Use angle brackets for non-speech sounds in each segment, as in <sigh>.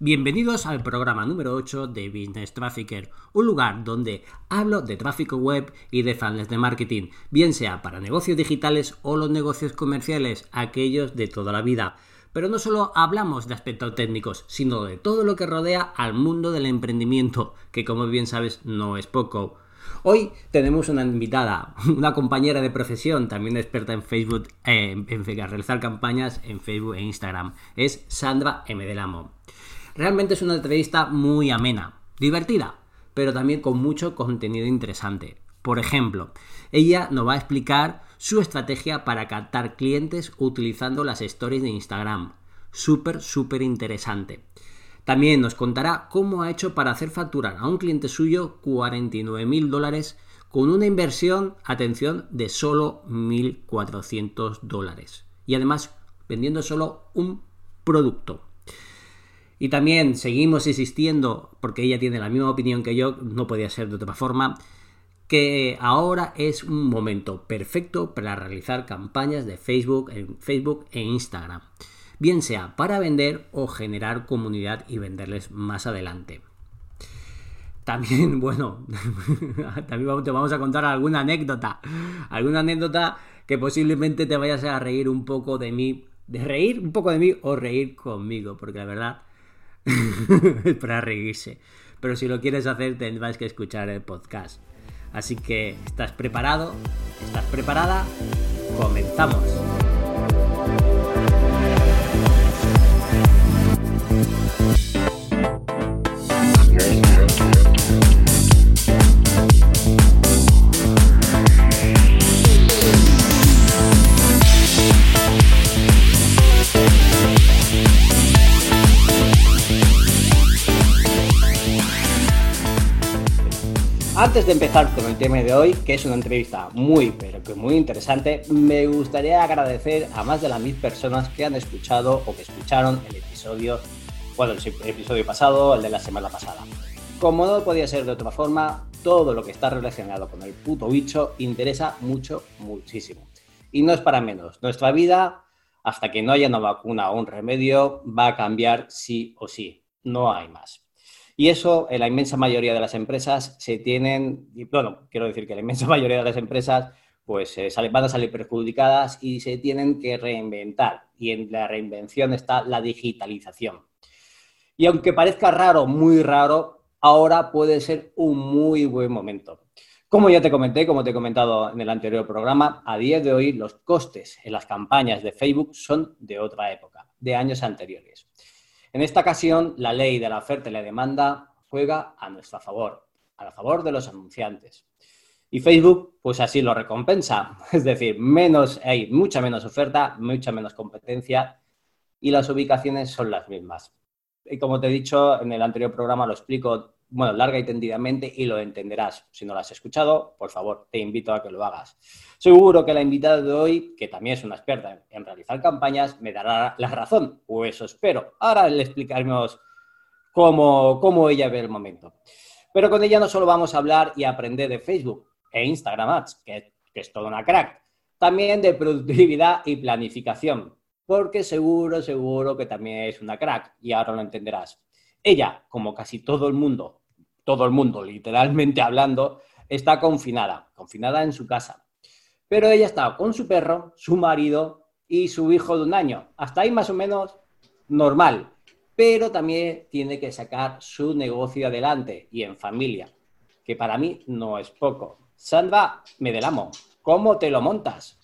Bienvenidos al programa número 8 de Business Trafficker, un lugar donde hablo de tráfico web y de fans de marketing, bien sea para negocios digitales o los negocios comerciales, aquellos de toda la vida. Pero no solo hablamos de aspectos técnicos, sino de todo lo que rodea al mundo del emprendimiento, que como bien sabes no es poco. Hoy tenemos una invitada, una compañera de profesión, también experta en Facebook, eh, en realizar campañas en Facebook e Instagram. Es Sandra M. Delamo. Realmente es una entrevista muy amena, divertida, pero también con mucho contenido interesante. Por ejemplo, ella nos va a explicar su estrategia para captar clientes utilizando las stories de Instagram. Súper, súper interesante. También nos contará cómo ha hecho para hacer facturar a un cliente suyo 49 mil dólares con una inversión, atención, de solo 1.400 dólares. Y además vendiendo solo un producto. Y también seguimos insistiendo, porque ella tiene la misma opinión que yo, no podía ser de otra forma, que ahora es un momento perfecto para realizar campañas de Facebook en Facebook e Instagram, bien sea para vender o generar comunidad y venderles más adelante. También, <laughs> bueno, también te vamos a contar alguna anécdota, alguna anécdota que posiblemente te vayas a reír un poco de mí, de reír un poco de mí o reír conmigo, porque la verdad <laughs> para reírse. Pero si lo quieres hacer tendrás que escuchar el podcast. Así que, ¿estás preparado? ¿Estás preparada? Comenzamos. Antes de empezar con el tema de hoy, que es una entrevista muy, pero que muy interesante, me gustaría agradecer a más de las mil personas que han escuchado o que escucharon el episodio, bueno, el episodio pasado, el de la semana pasada. Como no podía ser de otra forma, todo lo que está relacionado con el puto bicho interesa mucho, muchísimo. Y no es para menos. Nuestra vida, hasta que no haya una vacuna o un remedio, va a cambiar sí o sí. No hay más. Y eso, en la inmensa mayoría de las empresas se tienen, y bueno, quiero decir que la inmensa <laughs> mayoría de las empresas pues eh, van a salir perjudicadas y se tienen que reinventar. Y en la reinvención está la digitalización. Y aunque parezca raro, muy raro, ahora puede ser un muy buen momento. Como ya te comenté, como te he comentado en el anterior programa, a día de hoy los costes en las campañas de Facebook son de otra época, de años anteriores. En esta ocasión, la ley de la oferta y la demanda juega a nuestro favor, a favor de los anunciantes. Y Facebook, pues así lo recompensa. <laughs> Es decir, menos, hay mucha menos oferta, mucha menos competencia y las ubicaciones son las mismas. Y como te he dicho en el anterior programa, lo explico bueno, larga y tendidamente y lo entenderás. Si no lo has escuchado, por favor, te invito a que lo hagas. Seguro que la invitada de hoy, que también es una experta en realizar campañas, me dará la razón, o eso espero. Ahora le explicaremos cómo, cómo ella ve el momento. Pero con ella no solo vamos a hablar y aprender de Facebook e Instagram Ads, que, que es toda una crack, también de productividad y planificación, porque seguro, seguro que también es una crack y ahora lo entenderás. Ella, como casi todo el mundo, todo el mundo literalmente hablando, está confinada, confinada en su casa. Pero ella está con su perro, su marido y su hijo de un año. Hasta ahí más o menos normal. Pero también tiene que sacar su negocio adelante y en familia, que para mí no es poco. Sandra Medelamo, ¿cómo te lo montas?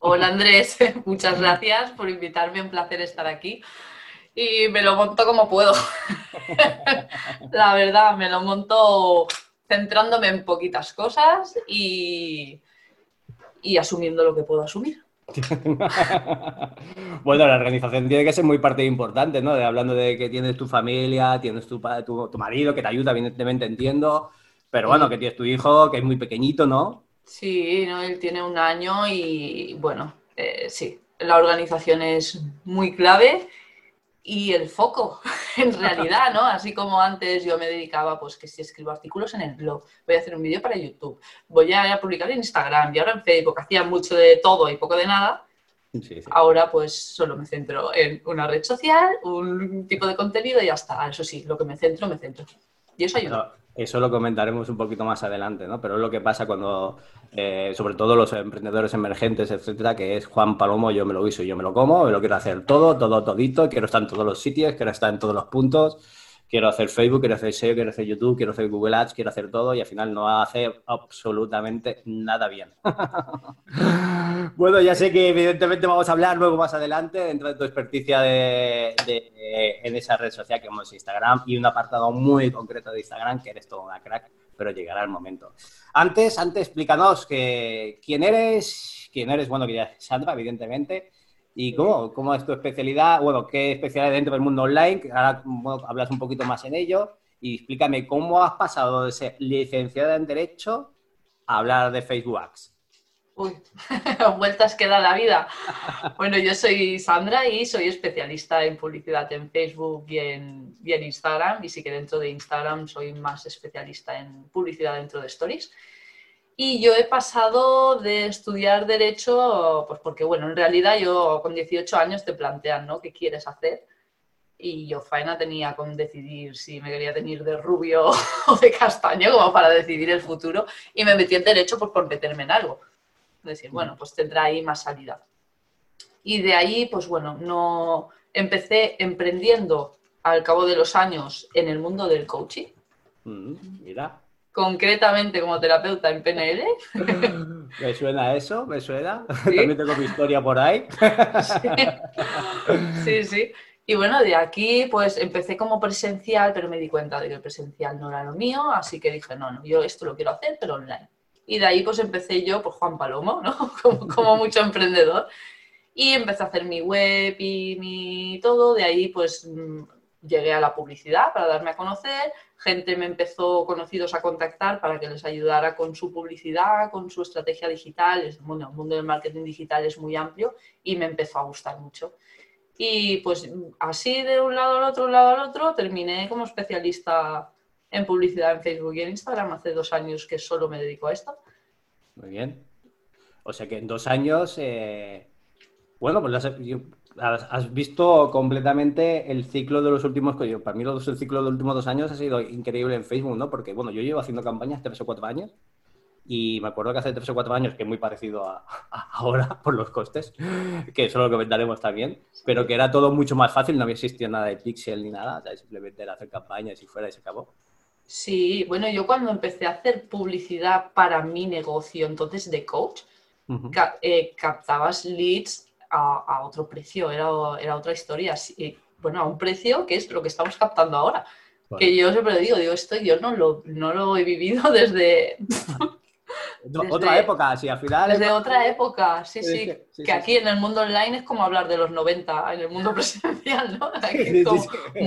Hola Andrés, <laughs> muchas gracias por invitarme, un placer estar aquí y me lo monto como puedo. <laughs> la verdad, me lo monto centrándome en poquitas cosas y, y asumiendo lo que puedo asumir. <laughs> bueno, la organización tiene que ser muy parte importante, ¿no? De, hablando de que tienes tu familia, tienes tu, tu, marido que te ayuda, evidentemente entiendo, pero bueno, que tienes tu hijo que es muy pequeñito, ¿no? Sí, ¿no? él tiene un año y bueno, eh, sí, la organización es muy clave y el foco, <laughs> en realidad, ¿no? Así como antes yo me dedicaba, pues que si escribo artículos en el blog, voy a hacer un vídeo para YouTube, voy a publicar en Instagram y ahora en Facebook, hacía mucho de todo y poco de nada, Ahora pues solo me centro en una red social, un tipo de contenido y ya está. Eso sí, lo que me centro, me centro. Y eso ayuda. Eso lo comentaremos un poquito más adelante, ¿no? Pero es lo que pasa cuando, eh, sobre todo los emprendedores emergentes, etcétera, que es Juan Palomo, yo me lo guiso, yo me lo como, me lo quiero hacer todo, todo, todito, quiero estar en todos los sitios, quiero estar en todos los puntos quiero hacer Facebook, quiero hacer SEO, quiero hacer YouTube, quiero hacer Google Ads, quiero hacer todo y al final no hace absolutamente nada bien. <laughs> bueno, ya sé que evidentemente vamos a hablar luego más adelante dentro de tu experticia de, en esa red social que es Instagram y un apartado muy concreto de Instagram que eres todo una crack, pero llegará el momento. Antes, antes explícanos que, quién eres, quién eres, bueno, que ya es Sandra, evidentemente, ¿Y cómo, cómo es tu especialidad? Bueno, ¿qué especialidad dentro del mundo online? Ahora hablas un poquito más en ello. Y explícame cómo has pasado de ser licenciada en Derecho a hablar de Facebook. Uy, <laughs> vueltas que da la vida. Bueno, yo soy Sandra y soy especialista en publicidad en Facebook y en, y en Instagram. Y sí que dentro de Instagram soy más especialista en publicidad dentro de Stories. Y yo he pasado de estudiar derecho, pues porque, bueno, en realidad yo con 18 años te plantean, ¿no? ¿Qué quieres hacer? Y yo faena tenía con decidir si me quería tener de rubio <laughs> o de castaño, como para decidir el futuro, y me metí en derecho pues, por meterme en algo. Decir, bueno, pues tendrá ahí más salida. Y de ahí, pues bueno, no empecé emprendiendo al cabo de los años en el mundo del coaching. Mm, mira concretamente como terapeuta en PNL. <laughs> Me suena eso, me suena. <laughs> También tengo mi historia por ahí. <laughs> Sí. sí, Y bueno, de aquí pues empecé como presencial, pero me di cuenta de que el presencial no era lo mío, así que dije, no, no, yo esto lo quiero hacer, pero online. Y de ahí pues empecé yo, pues Juan Palomo, ¿no? Como, como mucho emprendedor. Y empecé a hacer mi web y mi todo. De ahí pues mm, llegué a la publicidad para darme a conocer, gente me empezó conocidos a contactar para que les ayudara con su publicidad, con su estrategia digital. Bueno, el mundo del marketing digital es muy amplio y me empezó a gustar mucho. Y pues así de un lado al otro, un lado al otro, terminé como especialista en publicidad en Facebook y en Instagram. Hace dos años que solo me dedico a esto. Muy bien. O sea que en dos años, eh, bueno, pues yo has visto completamente el ciclo de los últimos, para mí el ciclo de los últimos dos años ha sido increíble en Facebook, ¿no? Porque, bueno, yo llevo haciendo campañas tres o cuatro años y me acuerdo que hace tres o cuatro años, que es muy parecido a, ahora <laughs> por los costes, que eso lo comentaremos también, pero que era todo mucho más fácil, no había existido nada de pixel ni nada, simplemente era hacer campañas y fuera y se acabó. Sí, bueno, yo cuando empecé a hacer publicidad para mi negocio, entonces de coach, eh, captabas leads a, otro precio, era, era otra historia. bueno, a un precio que es lo que estamos captando ahora. Que yo siempre digo, digo, esto yo no lo, no lo he vivido <laughs> desde, otra época, sí, al final. Desde otra época, sí, sí. que aquí en el mundo online es como hablar de los 90, en el mundo <laughs> presencial, ¿no?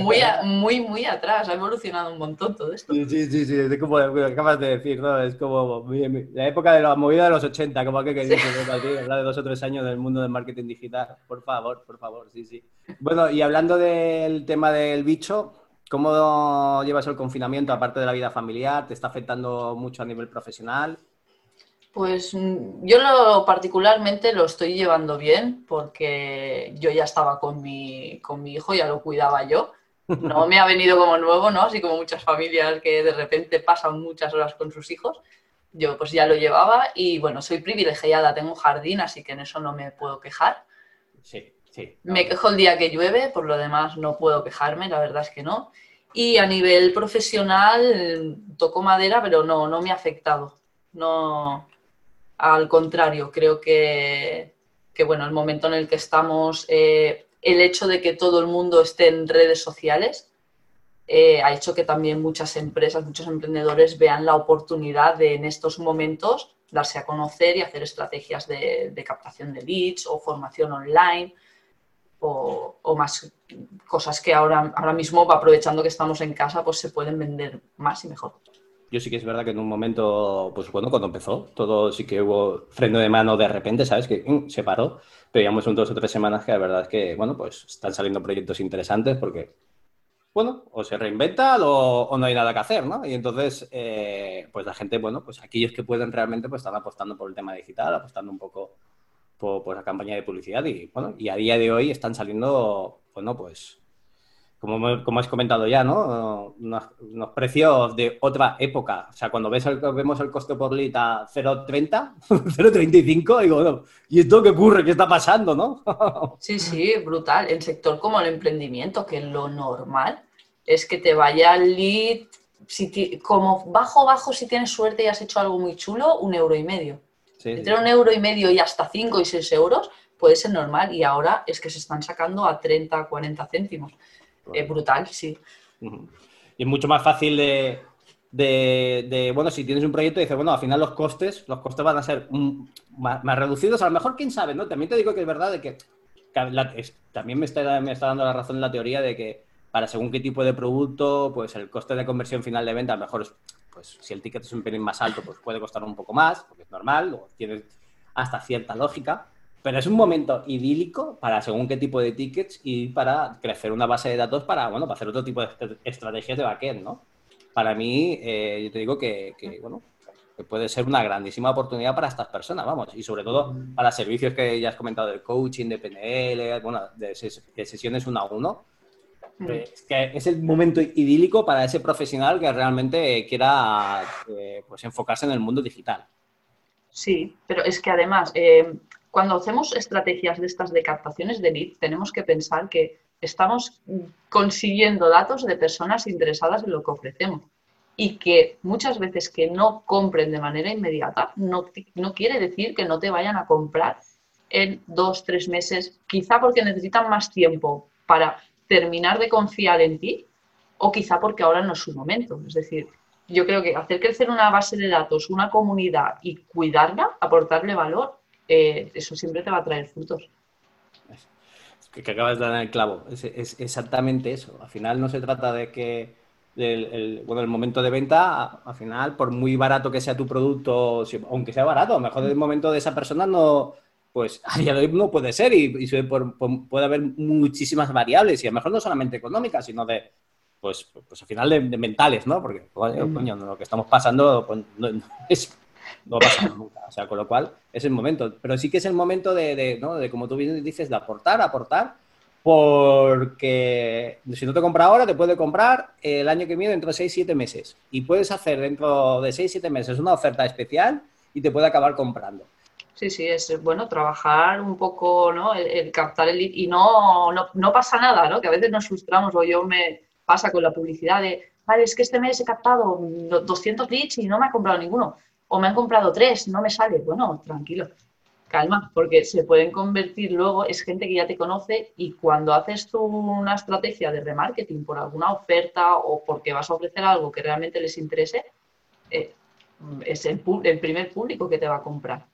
muy, muy, muy atrás, ha evolucionado un montón todo esto. Sí, sí, sí, es como lo que acabas de decir, ¿no? Es como la época de la movida de los 80, como aquel que dice, hablar de dos o tres años del mundo del marketing digital. Por favor, por favor, sí, sí. Bueno, y hablando del tema del bicho, ¿Cómo llevas el confinamiento aparte de la vida familiar? ¿Te está afectando mucho a nivel profesional? Pues mm, yo lo, particularmente lo estoy llevando bien porque yo ya estaba con mi, con mi hijo, ya lo cuidaba yo. No me ha venido como nuevo, ¿no? Así como muchas familias que de repente pasan muchas horas con sus hijos. Yo pues ya lo llevaba y bueno, soy privilegiada, tengo jardín, así que en eso no me puedo quejar. Sí, sí. Me quejo el día que llueve, por lo demás no puedo quejarme, la verdad es que no. Y a nivel profesional toco madera, pero no, no me ha afectado. No, al contrario, creo que, bueno, el momento en el que estamos, eh, el hecho de que todo el mundo esté en redes sociales eh, ha hecho que también muchas empresas, muchos emprendedores vean la oportunidad de en estos momentos darse a conocer y hacer estrategias de, captación de leads o formación online o, o, más cosas que ahora, ahora mismo, aprovechando que estamos en casa, pues se pueden vender más y mejor. Yo sí que es verdad que en un momento, pues bueno, cuando empezó, todo sí que hubo freno de mano de repente, ¿sabes? Que mm, se paró, pero ya son dos o tres semanas que la verdad es que, bueno, pues están saliendo proyectos interesantes porque, bueno, o se reinventa o, no hay nada que hacer, ¿no? Y entonces, eh, pues la gente, bueno, pues aquellos que pueden realmente, pues están apostando por el tema digital, apostando un poco por, la campaña de publicidad y, bueno, y a día de hoy están saliendo, bueno, pues, como, como has comentado ya, ¿no? Unos, precios de otra época. O sea, cuando ves el, vemos el coste por lead a 0,30, 0,35, <laughs> digo, bueno, ¿y esto qué ocurre? ¿Qué está pasando, no? <laughs> sí, sí, brutal. El sector como el emprendimiento, que lo normal es que te vaya el lead, si como bajo, bajo, si tienes suerte y has hecho algo muy chulo, un euro y medio. Entre un euro y medio y hasta 5 y 6 euros puede ser normal y ahora es que se están sacando a 30, 40 céntimos. Es brutal, sí. Y es mucho más fácil de, bueno, si tienes un proyecto y dices, bueno, al final los costes, los costes van a ser más, reducidos, a lo mejor, quién sabe, ¿no? También te digo que es verdad de que, también me está, me está dando la razón la teoría de que para según qué tipo de producto, pues el coste de conversión final de venta a lo mejor es pues si el ticket es un pelín más alto, pues puede costar un poco más, porque es normal, o tiene hasta cierta lógica, pero es un momento idílico para según qué tipo de tickets y para crecer una base de datos para, bueno, para hacer otro tipo de estrategias de backend, ¿no? Para mí, eh, yo te digo que, bueno, que puede ser una grandísima oportunidad para estas personas, vamos, y sobre todo para servicios que ya has comentado del coaching, de PNL, bueno, de, de sesiones uno a uno, Mm. Es que es el momento idílico para ese profesional que realmente quiera eh, pues enfocarse en el mundo digital. Sí, pero es que además, eh, cuando hacemos estrategias de estas de captaciones de lead, tenemos que pensar que estamos consiguiendo datos de personas interesadas en lo que ofrecemos y que muchas veces que no compren de manera inmediata no, no quiere decir que no te vayan a comprar en dos, tres meses, quizá porque necesitan más tiempo para terminar de confiar en ti o quizá porque ahora no es su momento. Es decir, yo creo que hacer crecer una base de datos, una comunidad y cuidarla, aportarle valor, eh, eso siempre te va a traer frutos. que, acabas de dar en el clavo, es, exactamente eso. Al final no se trata de que el, bueno, el momento de venta, al final, por muy barato que sea tu producto, aunque sea barato, a lo mejor el momento de esa persona no, pues <laughs> a día de hoy no puede ser y, puede haber muchísimas variables y a lo mejor no solamente económicas, sino de, pues, pues al final de, mentales, ¿no? Porque, mm. lo que estamos pasando pues, no, es, no pasa nunca, o sea, con lo cual es el momento, pero sí que es el momento de, ¿no? de como tú bien dices, de aportar, aportar, porque si no te compra ahora, te puede comprar el año que viene dentro de 6, 7 meses y puedes hacer dentro de 6, 7 meses una oferta especial y te puede acabar comprando. Sí, sí, es bueno trabajar un poco, ¿no? El, captar el lead y no, no, pasa nada, ¿no? Que a veces nos frustramos o yo me pasa con la publicidad de, vale, es que este mes he captado 200 leads y no me ha comprado ninguno. O me han comprado tres, no me sale. Bueno, tranquilo, calma, porque se pueden convertir luego, es gente que ya te conoce y cuando haces una estrategia de remarketing por alguna oferta o porque vas a ofrecer algo que realmente les interese, eh, es el, el primer público que te va a comprar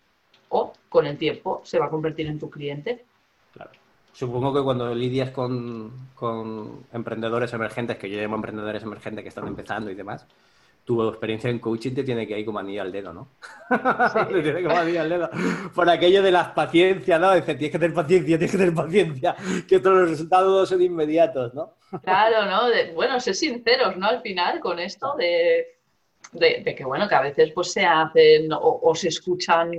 o con el tiempo se va a convertir en tu cliente. Claro. Supongo que cuando lidias con, emprendedores emergentes, que yo llamo emprendedores emergentes que están empezando y demás, tu experiencia en coaching te tiene que ir como anillo al dedo, ¿no? <laughs> te tiene como anillo al dedo. Por aquello de las paciencias, ¿no? Dice, tienes que tener paciencia, tienes que tener paciencia, que todos los resultados son inmediatos, ¿no? claro, ¿no? bueno, ser sinceros, ¿no? Al final, con esto de de, que bueno, que a veces pues se hacen o, se escuchan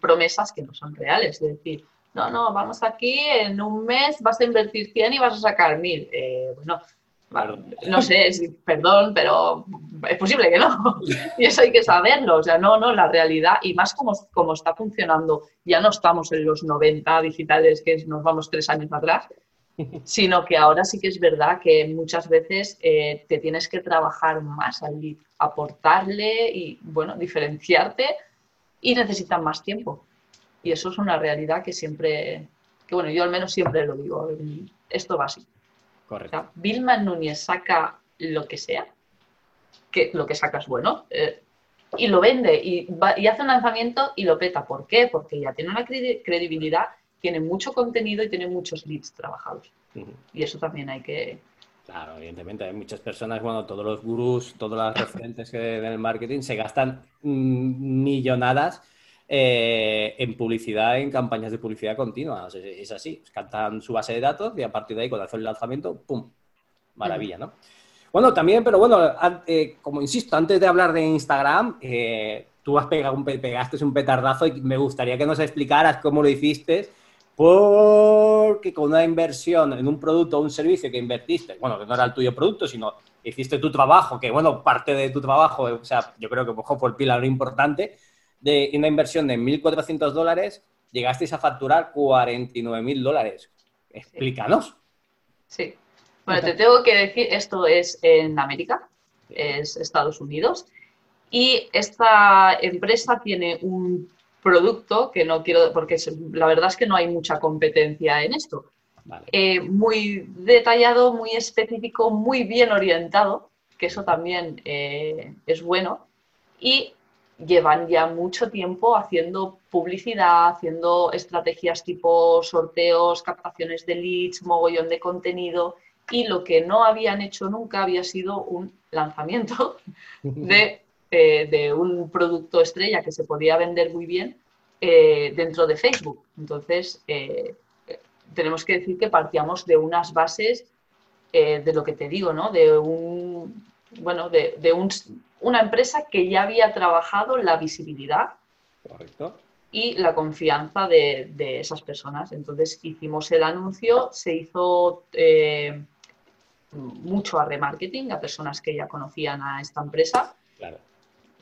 promesas que no son reales, es decir, no, no, vamos aquí, en un mes vas a invertir 100 y vas a sacar 1000. Eh, bueno, no sé, perdón, pero es posible que no. <laughs> Y eso hay que saberlo. O sea, no, no, la realidad, y más como, como está funcionando, ya no estamos en los 90 digitales que nos vamos tres años atrás, <laughs> sino que ahora sí que es verdad que muchas veces eh, te tienes que trabajar más al lead, aportarle y, bueno, diferenciarte y necesitan más tiempo. Y eso es una realidad que siempre, que bueno, yo al menos siempre lo digo, esto va así. Correcto. Vilma Núñez saca lo que sea, que lo que saca es bueno, eh, y lo vende y, y hace un lanzamiento y lo peta. ¿Por qué? Porque ya tiene una credibilidad tiene mucho contenido y tiene muchos leads trabajados. Y eso también hay que... Claro, evidentemente, hay muchas personas, bueno, todos los gurús, todas las referentes que del marketing se gastan millonadas eh, en publicidad, en campañas de publicidad continua. Es, así, cantan su base de datos y a partir de ahí, cuando hacen el lanzamiento, ¡pum! Maravilla, ¿no? Bueno, también, pero bueno, eh, como insisto, antes de hablar de Instagram, eh, tú has pegado un, pegaste un petardazo y me gustaría que nos explicaras cómo lo hiciste, porque con una inversión en un producto o un servicio que invertiste, bueno, que no era el tuyo producto, sino hiciste tu trabajo, que bueno, parte de tu trabajo, o sea, yo creo que fue el pilar importante, de una inversión de 1.400 dólares, llegasteis a facturar 49.000 dólares. Explícanos. Sí. Bueno, te tengo que decir, esto es en América, es Estados Unidos, y esta empresa tiene un producto que no quiero, porque la verdad es que no hay mucha competencia en esto. Eh, muy detallado, muy específico, muy bien orientado, que eso también eh, es bueno. Y llevan ya mucho tiempo haciendo publicidad, haciendo estrategias tipo sorteos, captaciones de leads, mogollón de contenido y lo que no habían hecho nunca había sido un lanzamiento <laughs> de, eh, un producto estrella que se podía vender muy bien eh, dentro de Facebook. Entonces, eh, tenemos que decir que partíamos de unas bases de lo que te digo, ¿no? De un, bueno, de, un, una empresa que ya había trabajado la visibilidad y la confianza de, esas personas. Entonces hicimos el anuncio, se hizo eh, mucho a remarketing, a personas que ya conocían a esta empresa.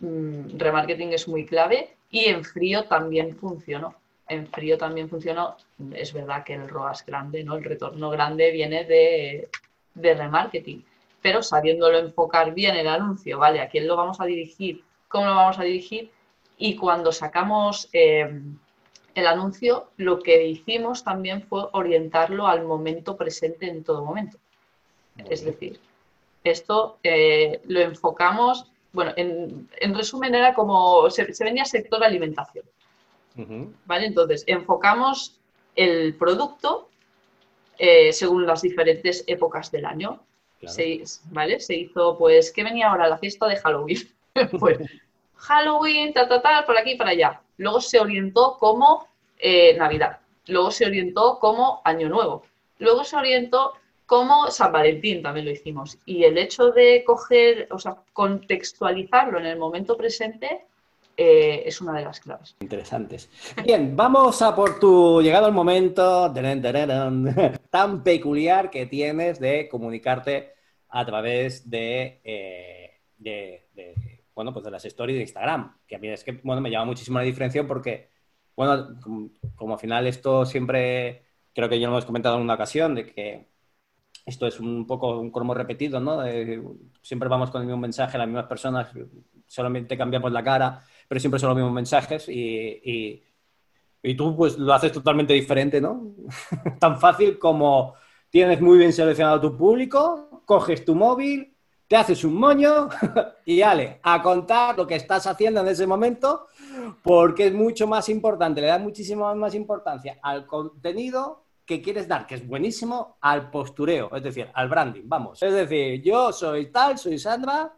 Mm, remarketing es muy clave y en frío también funcionó. En frío también funcionó. Es verdad que el ROAS grande, ¿no? el retorno grande viene de, de remarketing pero sabiéndolo enfocar bien el anuncio, ¿vale? ¿A quién lo vamos a dirigir? ¿Cómo lo vamos a dirigir? Y cuando sacamos eh, el anuncio, lo que hicimos también fue orientarlo al momento presente en todo momento. Es decir, esto eh, lo enfocamos, bueno, en, resumen era como, se, venía sector alimentación. ¿Vale? Entonces, enfocamos el producto eh, según las diferentes épocas del año. Se, ¿vale? Se hizo, pues, ¿qué venía ahora? La fiesta de Halloween. <laughs> pues, Halloween, ta, ta, ta, por aquí y para allá. Luego se orientó como eh, Navidad. Luego se orientó como Año Nuevo. Luego se orientó como San Valentín, también lo hicimos. Y el hecho de coger, o sea, contextualizarlo en el momento presente eh, es una de las claves. Interesantes. Bien, vamos a por tu llegado al momento <laughs> tan peculiar que tienes de comunicarte a través de, eh, bueno, pues de las stories de Instagram, que a mí es que bueno, me llama muchísimo la diferencia porque, bueno, como, al final esto siempre, creo que ya lo hemos comentado en una ocasión, de que esto es un poco un cromo repetido, ¿no? siempre vamos con el mismo mensaje, las mismas personas, solamente cambiamos la cara, pero siempre son los mismos mensajes y, y tú pues lo haces totalmente diferente, ¿no? <laughs> Tan fácil como tienes muy bien seleccionado tu público, coges tu móvil, te haces un moño <laughs> y ale, a contar lo que estás haciendo en ese momento, porque es mucho más importante, le da muchísima más importancia al contenido que quieres dar, que es buenísimo, al postureo, es decir, al branding, vamos. Es decir, yo soy tal, soy Sandra.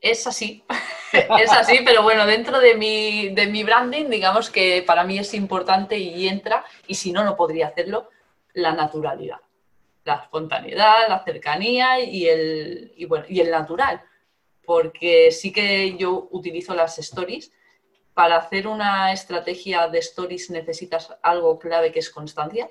Es así, <laughs> es así, pero bueno, dentro de mi, de mi branding, digamos que para mí es importante y entra, y si no, no podría hacerlo, la naturalidad la espontaneidad, la cercanía y el, bueno, y el natural. Porque sí que yo utilizo las stories. Para hacer una estrategia de stories necesitas algo clave que es constancia.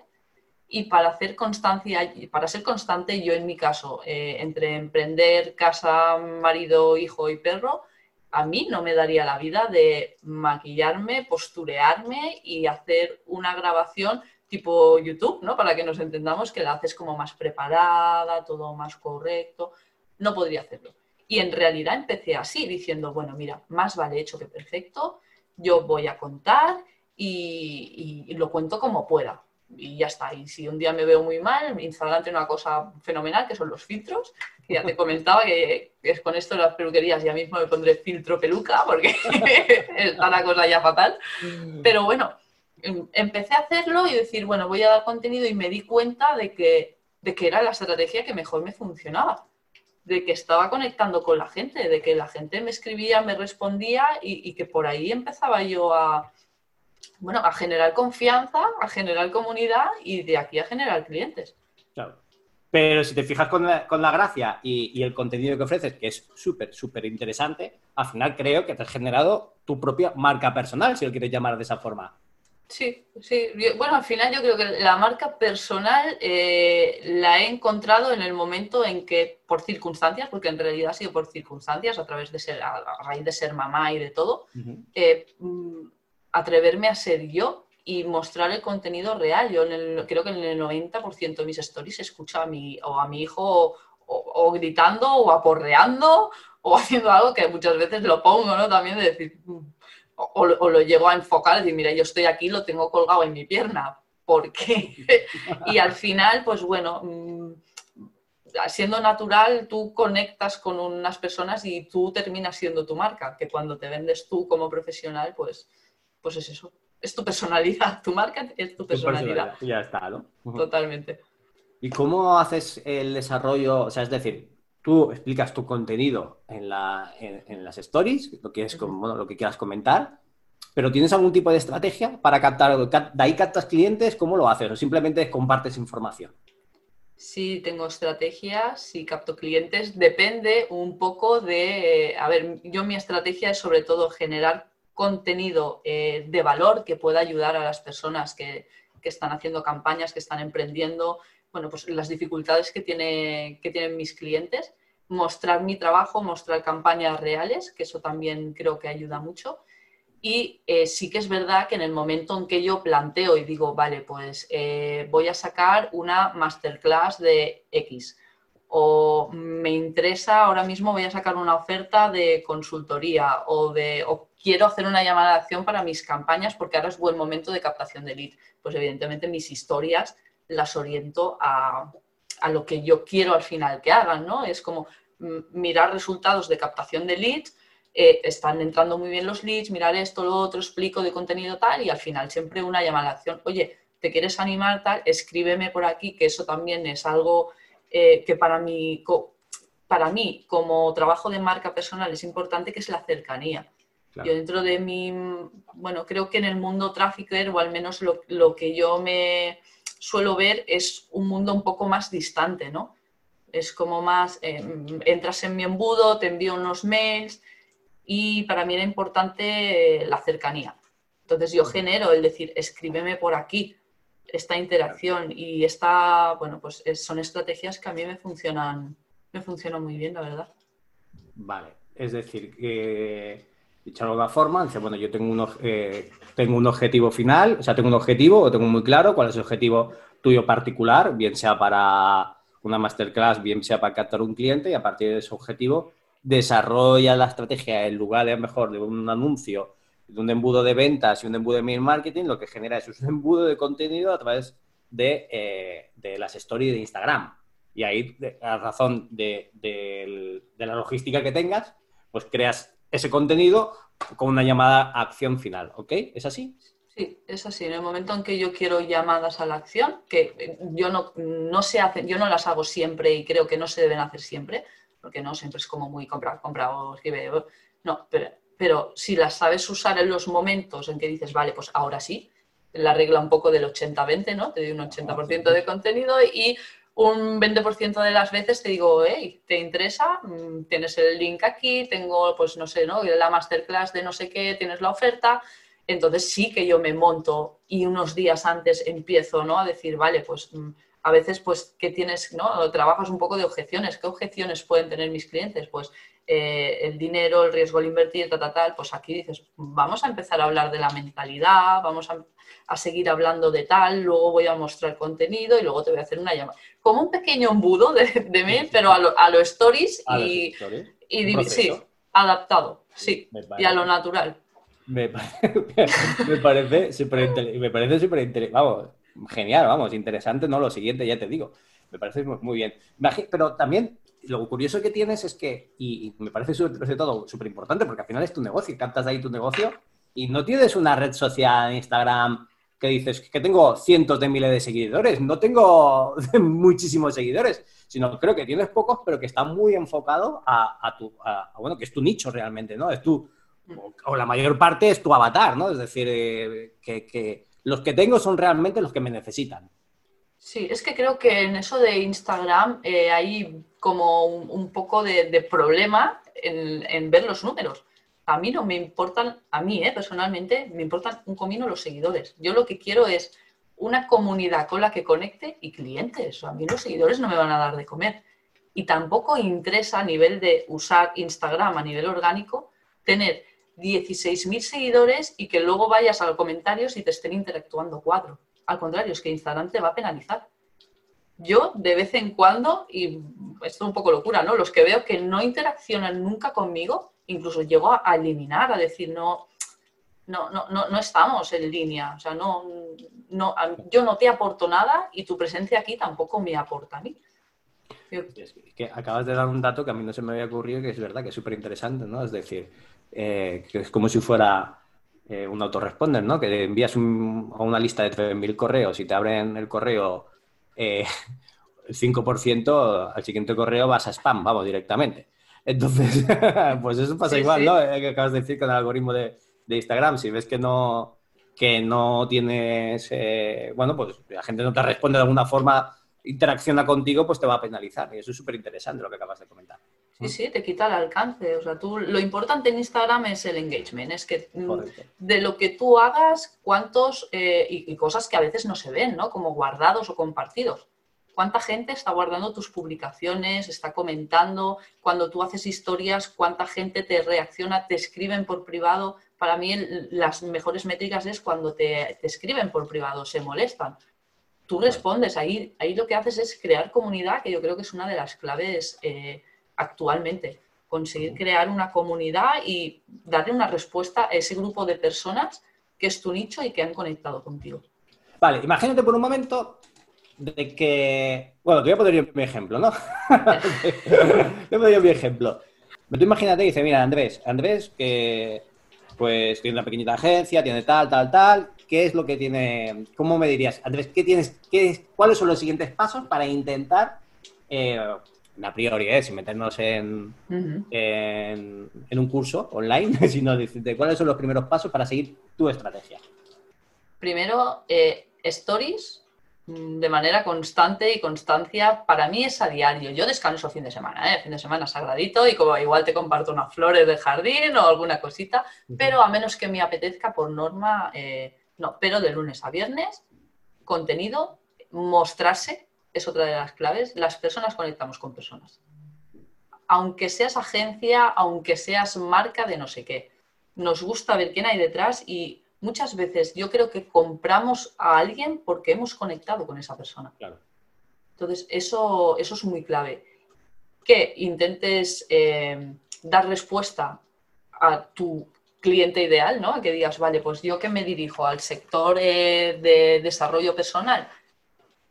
Y para hacer constancia, para ser constante, yo en mi caso, eh, entre emprender, casa, marido, hijo y perro, a mí no me daría la vida de maquillarme, posturearme y hacer una grabación tipo YouTube, ¿no? Para que nos entendamos que la haces como más preparada, todo más correcto. No podría hacerlo. Y en realidad empecé así, diciendo, bueno, mira, más vale hecho que perfecto, yo voy a contar y, lo cuento como pueda. Y ya está. Y si un día me veo muy mal, Instagram tiene una cosa fenomenal que son los filtros, que ya te comentaba que, es con esto de las peluquerías ya mismo me pondré filtro peluca porque <laughs> está la cosa ya fatal. Mm. Pero bueno, empecé a hacerlo y decir, bueno, voy a dar contenido y me di cuenta de que, de que era la estrategia que mejor me funcionaba, de que estaba conectando con la gente, de que la gente me escribía, me respondía y, que por ahí empezaba yo a, bueno, a generar confianza, a generar comunidad y de aquí a generar clientes. Claro. Pero si te fijas con la, gracia y, y, el contenido que ofreces, que es súper, súper interesante, al final creo que te has generado tu propia marca personal, si lo quieres llamar de esa forma. Sí, sí. Bueno, al final yo creo que la marca personal eh, la he encontrado en el momento en que, por circunstancias, porque en realidad ha sido por circunstancias, a través de ser, a, raíz de ser mamá y de todo, eh, mm, atreverme a ser yo y mostrar el contenido real. Yo creo que en el 90% de mis stories escucho a mi, o a mi hijo o, gritando o aporreando o <laughs> haciendo algo que muchas veces lo pongo, ¿no? También de decir, o, lo llego a enfocar, y decir, mira, yo estoy aquí, lo tengo colgado en mi pierna, ¿por qué? <laughs> y al final, pues bueno, mm, siendo natural, tú conectas con unas personas y tú terminas siendo tu marca, que cuando te vendes tú como profesional, pues, pues es eso. Es tu personalidad, tu marca es tu personalidad. Ya está, ¿no? Totalmente. ¿Y cómo haces el desarrollo? O sea, es decir, tú explicas tu contenido en, las stories, lo que, es lo que quieras comentar, pero ¿tienes algún tipo de estrategia para captar? ¿De ahí captas clientes? ¿Cómo lo haces? ¿O simplemente compartes información? Sí, tengo estrategias, sí capto clientes. Depende un poco de, a ver, yo mi estrategia es sobre todo generar contenido eh, de valor que pueda ayudar a las personas que, que están haciendo campañas, que están emprendiendo, bueno, pues las dificultades que, tiene, que tienen mis clientes, mostrar mi trabajo, mostrar campañas reales, que eso también creo que ayuda mucho. Y eh, sí que es verdad que en el momento en que yo planteo y digo, vale, pues eh, voy a sacar una masterclass de X o me interesa, ahora mismo voy a sacar una oferta de consultoría o, de, o quiero hacer una llamada de acción para mis campañas porque ahora es buen momento de captación de lead. Pues evidentemente mis historias las oriento a, lo que yo quiero al final que hagan, ¿no? Es como mm, mirar resultados de captación de leads, eh, están entrando muy bien los leads, mirar esto, lo otro, explico de contenido tal y al final siempre una llamada a acción, oye, ¿te quieres animar tal? Escríbeme por aquí, que eso también es algo eh, que para mí, para mí como trabajo de marca personal es importante, que es la cercanía. Yo dentro de mi, bueno, creo que en el mundo trafficker, o al menos lo que yo me, suelo ver es un mundo un poco más distante, ¿no? Es como más, eh, entras en mi embudo, te envío unos mails y para mí era importante la cercanía. Entonces yo genero el decir, escríbeme por aquí, esta interacción y esta, bueno, pues son estrategias que a mí me funcionan, me funcionan muy bien, la verdad. Vale, es decir, que dicho de alguna forma, dice, bueno, yo tengo un, eh, tengo un objetivo final, o sea, tengo un objetivo, o tengo muy claro cuál es el objetivo tuyo particular, bien sea para una masterclass, bien sea para captar un cliente, y a partir de ese objetivo desarrolla la estrategia en lugar de, mejor, de un anuncio, de un embudo de ventas y un embudo de mail marketing, lo que genera es un embudo de contenido a través de, eh, de las stories de Instagram. Y ahí, a razón de, de la logística que tengas, pues creas ese contenido con una llamada a acción final, ¿ok? ¿Es así? Sí, es así. En el momento en que yo quiero llamadas a la acción, que yo no, no se hacen, yo no las hago siempre y creo que no se deben hacer siempre, porque no siempre es como muy compra, compra o escribe. No, pero, pero si las sabes usar en los momentos en que dices, vale, pues ahora sí, la regla un poco del 80-20, ¿no? Te doy un 80% de contenido y un 20% de las veces te digo, hey, ¿te interesa? Mm, tienes el link aquí, tengo, pues no sé, ¿no? La masterclass de no sé qué, tienes la oferta. Entonces sí que yo me monto y unos días antes empiezo, ¿no? A decir, vale, pues mm, a veces, pues, ¿qué tienes, no? Trabajas un poco de objeciones. ¿Qué objeciones pueden tener mis clientes? Pues eh, el dinero, el riesgo al invertir, tal, tal, tal. Pues aquí dices, vamos a empezar a hablar de la mentalidad, vamos a a seguir hablando de tal, luego voy a mostrar contenido y luego te voy a hacer una llamada. Como un pequeño embudo de, de mail, pero a los a lo stories y, y sí, adaptado, sí, y a lo natural. Me, parece súper <laughs> me parece súper vamos, genial, vamos, interesante, ¿no? Lo siguiente, ya te digo, me parece muy bien. Pero también lo curioso que tienes es que, y, me parece sobre todo súper importante, porque al final es tu negocio, captas ahí tu negocio y no tienes una red social, Instagram, que dices que tengo cientos de miles de seguidores, no tengo <laughs> muchísimos seguidores, sino creo que tienes pocos, pero que está muy enfocado a, tu, bueno, que es tu nicho realmente, ¿no? Es tu, o, la mayor parte es tu avatar, ¿no? Es decir, eh, que, los que tengo son realmente los que me necesitan. Sí, es que creo que en eso de Instagram eh, hay como un, poco de, problema en, ver los números. A mí no me importan, a mí eh, personalmente, me importan un comino los seguidores. Yo lo que quiero es una comunidad con la que conecte y clientes. A mí los seguidores no me van a dar de comer. Y tampoco interesa a nivel de usar Instagram a nivel orgánico tener 16.000 seguidores y que luego vayas a los comentarios y te estén interactuando cuatro. Al contrario, es que Instagram te va a penalizar. Yo, de vez en cuando, y esto es un poco locura, ¿no? Los que veo que no interaccionan nunca conmigo, incluso llego a, eliminar, a decir, no, no, no, no, estamos en línea. O sea, no, no, yo no te aporto nada y tu presencia aquí tampoco me aporta a mí. Que acabas de dar un dato que a mí no se me había ocurrido, que es verdad, que es súper interesante, ¿no? Es decir, eh, que es como si fuera eh, un autoresponder, ¿no? Que envías a una lista de 3.000 correos y te abren el correo eh, <laughs> el 5%, al siguiente correo vas a spam, vamos, directamente. Entonces, <laughs> pues eso pasa igual, ¿no? Que acabas de decir con el algoritmo de, de Instagram. Si ves que no, que no tienes, bueno, pues la gente no te responde de alguna forma, interacciona contigo, pues te va a penalizar. Y eso es súper interesante lo que acabas de comentar. Sí, sí, te quita el alcance. O sea, tú, lo importante en Instagram es el engagement, es que mm, de lo que tú hagas, cuántos, eh, y, cosas que a veces no se ven, ¿no? Como guardados o compartidos. ¿Cuánta gente está guardando tus publicaciones, está comentando? Cuando tú haces historias, ¿cuánta gente te reacciona, te escriben por privado? Para mí las mejores métricas es cuando te, escriben por privado, se molestan. Tú respondes, ahí, ahí lo que haces es crear comunidad, que yo creo que es una de las claves. Eh, actualmente. Conseguir crear una comunidad y darle una respuesta a ese grupo de personas que es tu nicho y que han conectado contigo. Vale, imagínate por un momento de que. Bueno, te voy a poner yo mi ejemplo, ¿no? <laughs> te voy a poner mi ejemplo. Pero tú imagínate y dice, mira, Andrés, Andrés, que pues tiene una pequeñita agencia, tiene tal, tal, tal. ¿Qué es lo que tiene? ¿Cómo me dirías, Andrés, qué tienes, qué, cuáles son los siguientes pasos para intentar eh, a priori, ¿eh? sin meternos en, en, un curso online, <laughs> sino de cuáles son los primeros pasos para seguir tu estrategia. Primero, eh, stories de manera constante y constancia, para mí es a diario. Yo descanso fin de semana, ¿eh? fin de semana sagradito y como igual te comparto unas flores de jardín o alguna cosita, pero a menos que me apetezca por norma, eh, no, pero de lunes a viernes, contenido, mostrarse es otra de las claves. Las personas conectamos con personas. Aunque seas agencia, aunque seas marca de no sé qué, nos gusta ver quién hay detrás y muchas veces yo creo que compramos a alguien porque hemos conectado con esa persona. Entonces, eso, eso es muy clave. Que intentes eh, dar respuesta a tu cliente ideal, ¿no? Que digas, vale, pues yo que me dirijo al sector eh, de desarrollo personal,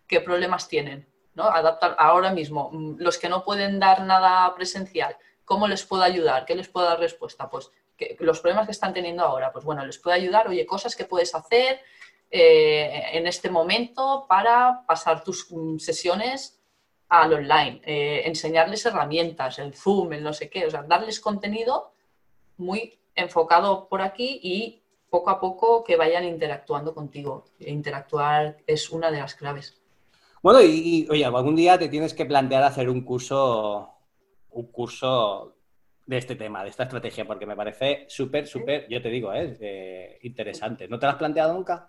qué problemas tienen, ¿no? Adaptar ahora mismo, mm, los que no pueden dar nada presencial, ¿cómo les puedo ayudar? ¿Qué les puedo dar respuesta? Pues los problemas que están teniendo ahora, pues bueno, les puedo ayudar, oye, cosas que puedes hacer eh, en este momento para pasar tus mm, sesiones al online, eh, enseñarles herramientas, el Zoom, el no sé qué, o sea, darles contenido muy enfocado por aquí y poco a poco que vayan interactuando contigo. Interactuar es una de las claves. Bueno, y, oye, algún día te tienes que plantear hacer un curso, un curso de este tema, de esta estrategia, porque me parece súper, súper, yo te digo, ¿eh? eh, interesante. ¿No te lo has planteado nunca?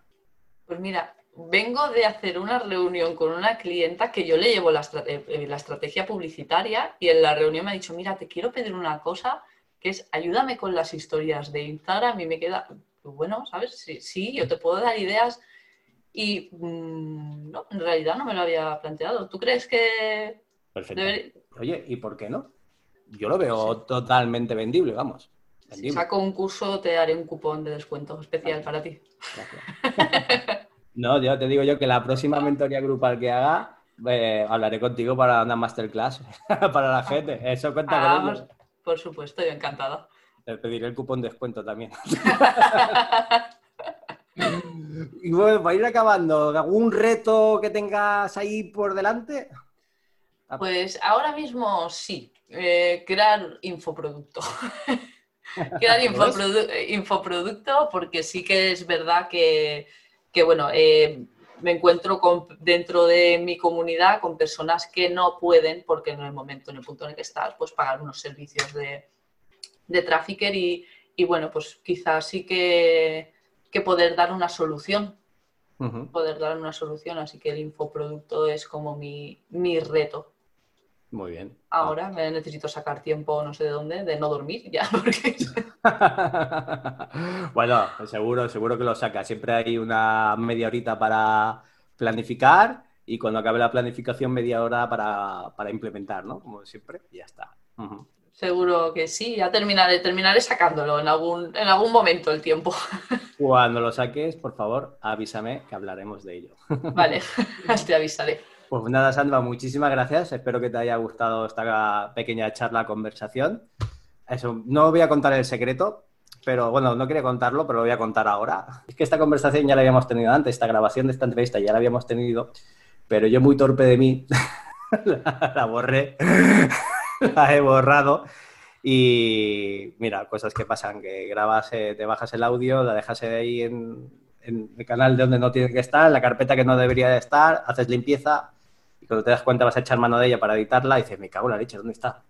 Pues mira, vengo de hacer una reunión con una clienta que yo le llevo la, eh, la, estrategia publicitaria y en la reunión me ha dicho, mira, te quiero pedir una cosa que es ayúdame con las historias de Instagram y me queda, pues bueno, ¿sabes? Sí, sí, yo te puedo dar ideas y mm, no, en realidad no me lo había planteado. ¿Tú crees que... Perfecto. Oye, ¿y por qué no? Yo lo veo totalmente vendible, vamos. Si saco un curso, te haré un cupón de descuento especial para ti. <laughs> no, yo te digo yo que la próxima mentoría grupal que haga, eh, hablaré contigo para una masterclass <laughs> para la gente. Eso cuenta con ellos. Por supuesto, yo encantada. Te pediré el cupón de descuento también. <laughs> Y bueno, para ir acabando, ¿algún reto que tengas ahí por delante? Pues ahora mismo sí, eh, crear infoproducto. <laughs> crear infoproducto porque sí que es verdad que, bueno, eh, me encuentro con, dentro de mi comunidad con personas que no pueden, porque en el momento, en el punto en el que estás, pues pagar unos servicios de, de trafficker y, y, bueno, pues quizás sí que, que poder dar una solución, poder dar una solución, así que el infoproducto es como mi, mi reto. Muy bien. Ahora me necesito sacar tiempo, no sé de dónde, de no dormir ya. <laughs> Porque... <laughs> bueno, seguro, seguro que lo saca. Siempre hay una media horita para planificar y cuando acabe la planificación media hora para, implementar, ¿no? Como siempre, y ya está. Seguro que sí, ya terminaré, terminaré sacándolo en algún, en algún momento el tiempo. <laughs> Cuando lo saques, por favor, avísame que hablaremos de ello. Vale, te avisaré. Pues nada, Sandra, muchísimas gracias. Espero que te haya gustado esta pequeña charla, conversación. Eso, no voy a contar el secreto, pero bueno, no quería contarlo, pero lo voy a contar ahora. Es que esta conversación ya la habíamos tenido antes, esta grabación de esta entrevista ya la habíamos tenido, pero yo muy torpe de mí <laughs> la, borré, <laughs> la he borrado. Y mira, cosas que pasan, que grabas, eh, te bajas el audio, la dejas ahí en, en el canal de donde no tiene que estar, en la carpeta que no debería de estar, haces limpieza, cuando te das cuenta vas a echar mano de ella para editarla y dices, me cago en la leche, ¿dónde está?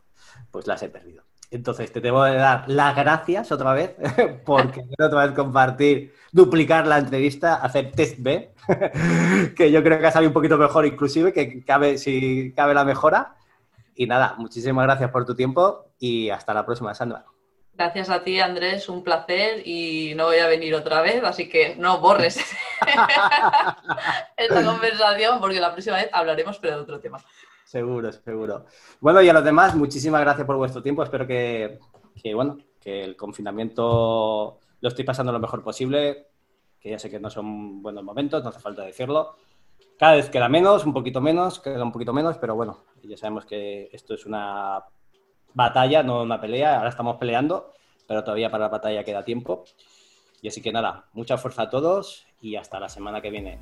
Pues las he perdido. Entonces te debo de dar las gracias otra vez <laughs> porque <laughs> quiero otra vez compartir, duplicar la entrevista, hacer test B, <laughs> que yo creo que ha salido un poquito mejor inclusive, que cabe, si cabe la mejora. Y nada, muchísimas gracias por tu tiempo y hasta la próxima, Sandra. Gracias a ti, Andrés, un placer y no voy a venir otra vez, así que no borres <laughs> esta conversación porque la próxima vez hablaremos pero de otro tema. Seguro, seguro. Bueno, y a los demás, muchísimas gracias por vuestro tiempo. Espero que, bueno, que el confinamiento lo estoy pasando lo mejor posible, que ya sé que no son buenos momentos, no hace falta decirlo. Cada vez queda menos, un poquito menos, queda un poquito menos, pero bueno, ya sabemos que esto es una batalla, no una pelea. Ahora estamos peleando, pero todavía para la batalla queda tiempo. Y así que nada, mucha fuerza a todos y hasta la semana que viene.